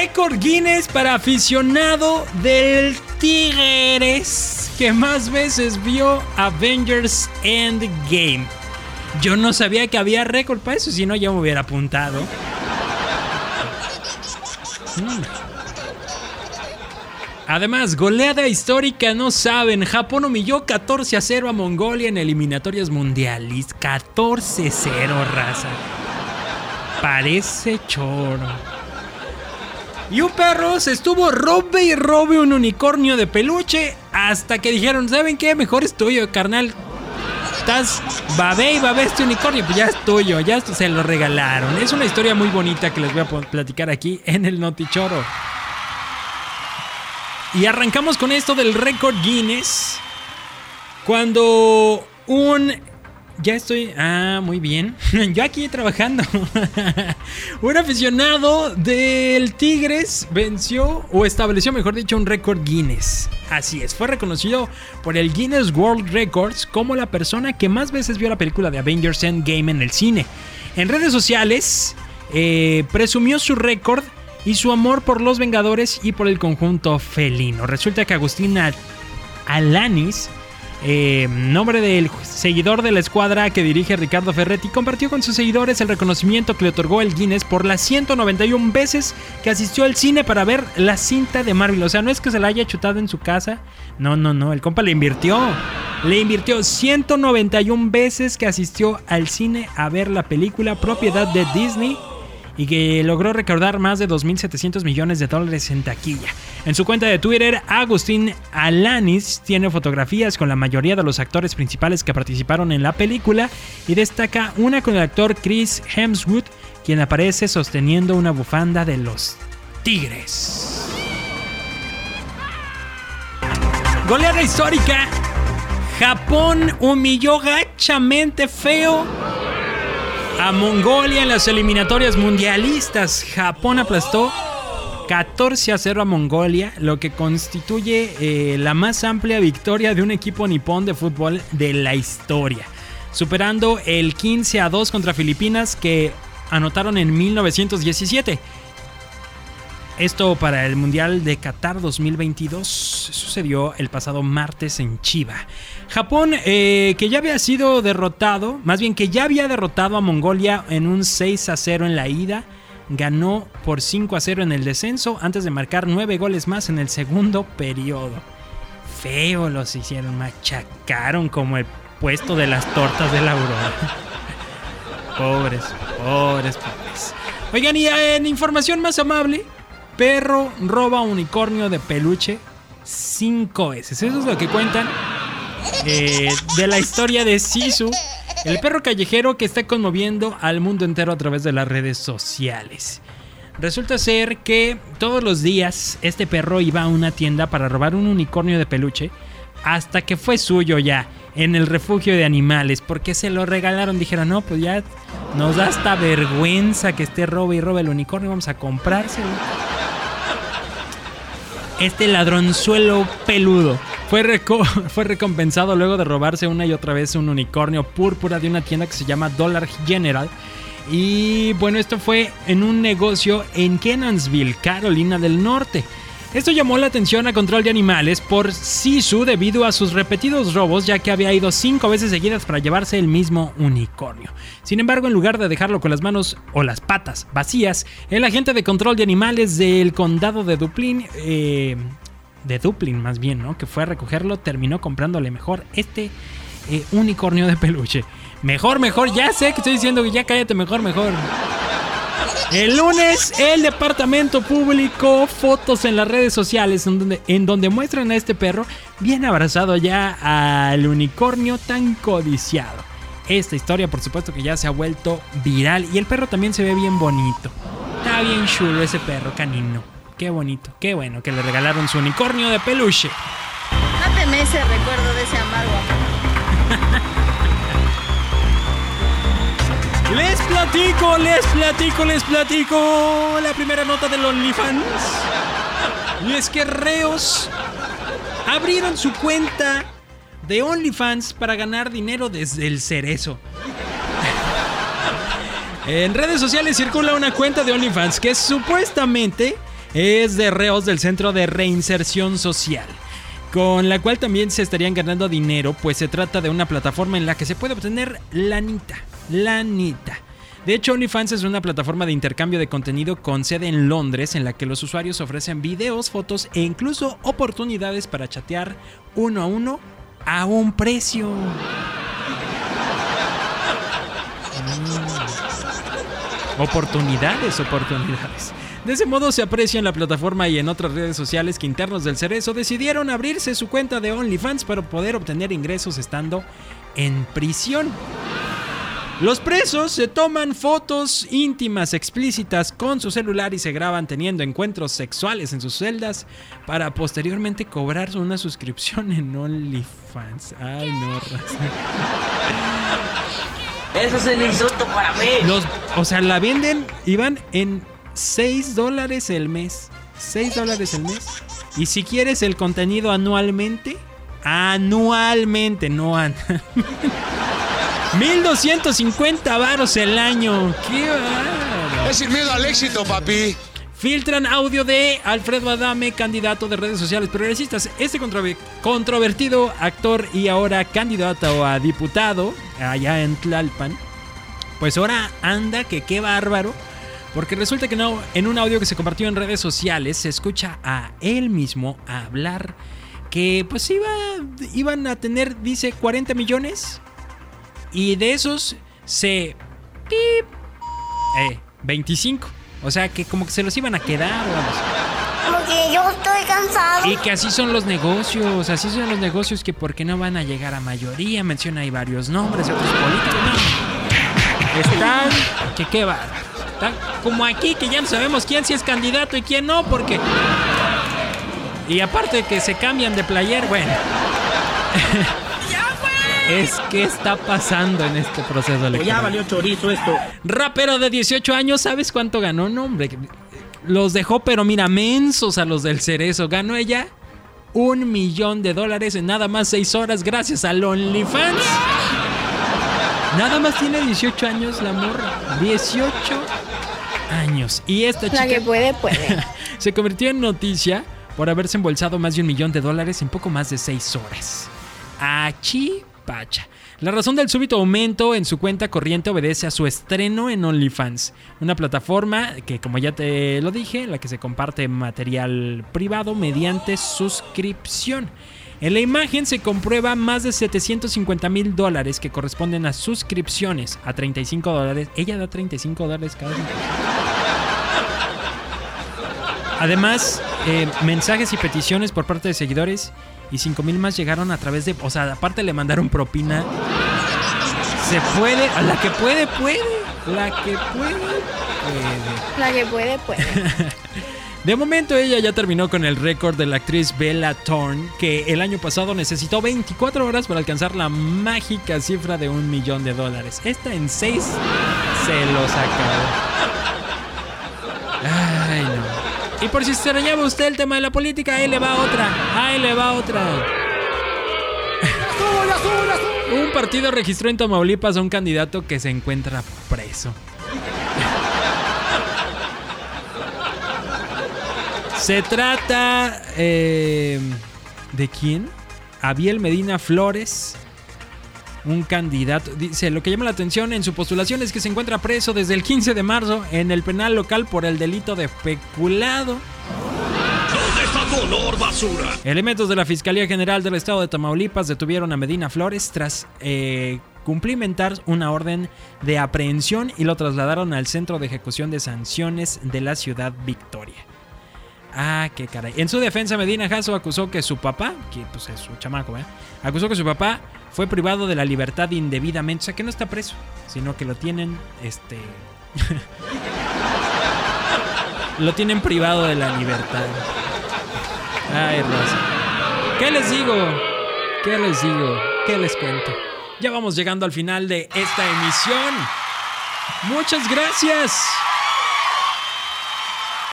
récord Guinness para aficionado del Tigres que más veces vio Avengers Endgame. Yo no sabía que había récord para eso, si no ya me hubiera apuntado. Mm. Además, goleada histórica, no saben. Japón humilló 14 a 0 a Mongolia en eliminatorias mundiales. 14 a 0, raza. Parece choro. Y un perro se estuvo robe y robe un unicornio de peluche hasta que dijeron, ¿saben qué? Mejor es tuyo, carnal. Estás babé y babé este unicornio, pues ya es tuyo, ya se lo regalaron. Es una historia muy bonita que les voy a platicar aquí en el Notichoro. Y arrancamos con esto del récord Guinness. Cuando un... Ya estoy... Ah, muy bien. Yo aquí trabajando. un aficionado del Tigres venció o estableció, mejor dicho, un récord Guinness. Así es, fue reconocido por el Guinness World Records como la persona que más veces vio la película de Avengers Endgame en el cine. En redes sociales, eh, presumió su récord y su amor por los Vengadores y por el conjunto felino. Resulta que Agustín Alanis, eh, nombre del seguidor de la escuadra que dirige Ricardo Ferretti, compartió con sus seguidores el reconocimiento que le otorgó el Guinness por las 191 veces que asistió al cine para ver la cinta de Marvel. O sea, no es que se la haya chutado en su casa. No, no, no. El compa le invirtió. Le invirtió 191 veces que asistió al cine a ver la película propiedad de Disney y que logró recaudar más de 2.700 millones de dólares en taquilla. En su cuenta de Twitter, Agustín Alanis tiene fotografías con la mayoría de los actores principales que participaron en la película y destaca una con el actor Chris Hemsworth, quien aparece sosteniendo una bufanda de los Tigres. Goleada histórica. Japón humilló gachamente feo a Mongolia en las eliminatorias mundialistas. Japón aplastó 14 a 0 a Mongolia, lo que constituye eh, la más amplia victoria de un equipo nipón de fútbol de la historia, superando el 15 a 2 contra Filipinas que anotaron en 1917. Esto para el Mundial de Qatar 2022 sucedió el pasado martes en Chiva. Japón, eh, que ya había sido derrotado, más bien que ya había derrotado a Mongolia en un 6 a 0 en la ida, ganó por 5 a 0 en el descenso antes de marcar 9 goles más en el segundo periodo. Feo los hicieron, machacaron como el puesto de las tortas de la aurora. pobres, pobres, pobres. Oigan, y en información más amable, perro roba unicornio de peluche 5 veces. Eso es lo que cuentan eh, de la historia de Sisu, el perro callejero que está conmoviendo al mundo entero a través de las redes sociales. Resulta ser que todos los días este perro iba a una tienda para robar un unicornio de peluche hasta que fue suyo ya en el refugio de animales porque se lo regalaron. Dijeron, no, pues ya nos da esta vergüenza que esté robe y robe el unicornio, vamos a comprárselo. Este ladronzuelo peludo fue, fue recompensado luego de robarse una y otra vez un unicornio púrpura de una tienda que se llama Dollar General. Y bueno, esto fue en un negocio en Kenansville, Carolina del Norte. Esto llamó la atención a Control de Animales por Sisu debido a sus repetidos robos, ya que había ido cinco veces seguidas para llevarse el mismo unicornio. Sin embargo, en lugar de dejarlo con las manos o las patas vacías, el agente de Control de Animales del condado de Dublín eh, de Dublin más bien, ¿no? Que fue a recogerlo, terminó comprándole mejor este eh, unicornio de peluche. Mejor, mejor, ya sé que estoy diciendo que ya cállate, mejor, mejor. El lunes, el departamento publicó fotos en las redes sociales en donde, en donde muestran a este perro bien abrazado ya al unicornio tan codiciado. Esta historia, por supuesto, que ya se ha vuelto viral y el perro también se ve bien bonito. Está bien chulo ese perro canino. Qué bonito, qué bueno que le regalaron su unicornio de peluche. Máteme ese recuerdo de ese amargo Les platico, les platico, les platico la primera nota del OnlyFans. Y es que reos abrieron su cuenta de OnlyFans para ganar dinero desde el cerezo. En redes sociales circula una cuenta de OnlyFans que supuestamente es de reos del Centro de Reinserción Social con la cual también se estarían ganando dinero, pues se trata de una plataforma en la que se puede obtener lanita, lanita. De hecho, OnlyFans es una plataforma de intercambio de contenido con sede en Londres en la que los usuarios ofrecen videos, fotos e incluso oportunidades para chatear uno a uno a un precio. Mm. Oportunidades, oportunidades. De ese modo se aprecia en la plataforma y en otras redes sociales que internos del Cerezo decidieron abrirse su cuenta de OnlyFans para poder obtener ingresos estando en prisión. Los presos se toman fotos íntimas explícitas con su celular y se graban teniendo encuentros sexuales en sus celdas para posteriormente cobrar una suscripción en OnlyFans. Ay, no, raza. Eso es el insulto para mí. Los, o sea, la venden, iban en 6 dólares el mes. 6 dólares el mes. Y si quieres el contenido anualmente, anualmente, no anualmente. 1250 varos el año. ¡Qué! Es sin miedo al éxito, papi. Filtran audio de Alfredo Adame, candidato de redes sociales progresistas. Este controver- controvertido actor y ahora candidato a diputado allá en Tlalpan, pues ahora anda que qué bárbaro. Porque resulta que no, en un audio que se compartió en redes sociales se escucha a él mismo hablar que pues iba, iban a tener, dice, 40 millones y de esos se... pip, eh, 25. O sea que como que se los iban a quedar o algo. Porque yo estoy cansado. Y que así son los negocios, así son los negocios que porque no van a llegar a mayoría, menciona ahí varios nombres otros políticos. No. Están, que qué va. Como aquí que ya no sabemos quién sí es candidato y quién no, porque... Y aparte que se cambian de player, bueno. Es que está pasando en este proceso electoral. Ya valió chorizo esto. Rapero de 18 años, ¿sabes cuánto ganó? No, hombre. Los dejó, pero mira, mensos a los del cerezo. Ganó ella un millón de dólares en nada más 6 horas gracias al OnlyFans. Nada más tiene 18 años la morra. 18 años. Y esta La chica que puede, puede. se convirtió en noticia por haberse embolsado más de un millón de dólares en poco más de 6 horas. Achi Pacha. La razón del súbito aumento en su cuenta corriente obedece a su estreno en OnlyFans, una plataforma que, como ya te lo dije, la que se comparte material privado mediante suscripción. En la imagen se comprueba más de 750 mil dólares que corresponden a suscripciones a 35 dólares. Ella da 35 dólares cada vez. Además, eh, mensajes y peticiones por parte de seguidores y 5 mil más llegaron a través de... O sea, aparte le mandaron propina. Se puede, a la que puede, puede. La que puede, puede. La que puede, puede. De momento ella ya terminó con el récord de la actriz Bella Thorne, que el año pasado necesitó 24 horas para alcanzar la mágica cifra de un millón de dólares. Esta en 6 se los acabó. Y por si extrañaba usted el tema de la política, ahí le va otra. Ahí le va otra. Un partido registró en Tamaulipas a un candidato que se encuentra preso. Se trata eh, de quién? Abiel Medina Flores, un candidato. Dice, lo que llama la atención en su postulación es que se encuentra preso desde el 15 de marzo en el penal local por el delito de peculado. ¿Dónde está tu basura? Elementos de la Fiscalía General del Estado de Tamaulipas detuvieron a Medina Flores tras eh, cumplimentar una orden de aprehensión y lo trasladaron al Centro de Ejecución de Sanciones de la ciudad Victoria. Ah, qué caray. En su defensa, Medina Jasso acusó que su papá, que pues es su chamaco, ¿eh? Acusó que su papá fue privado de la libertad indebidamente. O sea, que no está preso, sino que lo tienen, este... lo tienen privado de la libertad. Ay, Rosa. ¿Qué les digo? ¿Qué les digo? ¿Qué les cuento? Ya vamos llegando al final de esta emisión. Muchas gracias.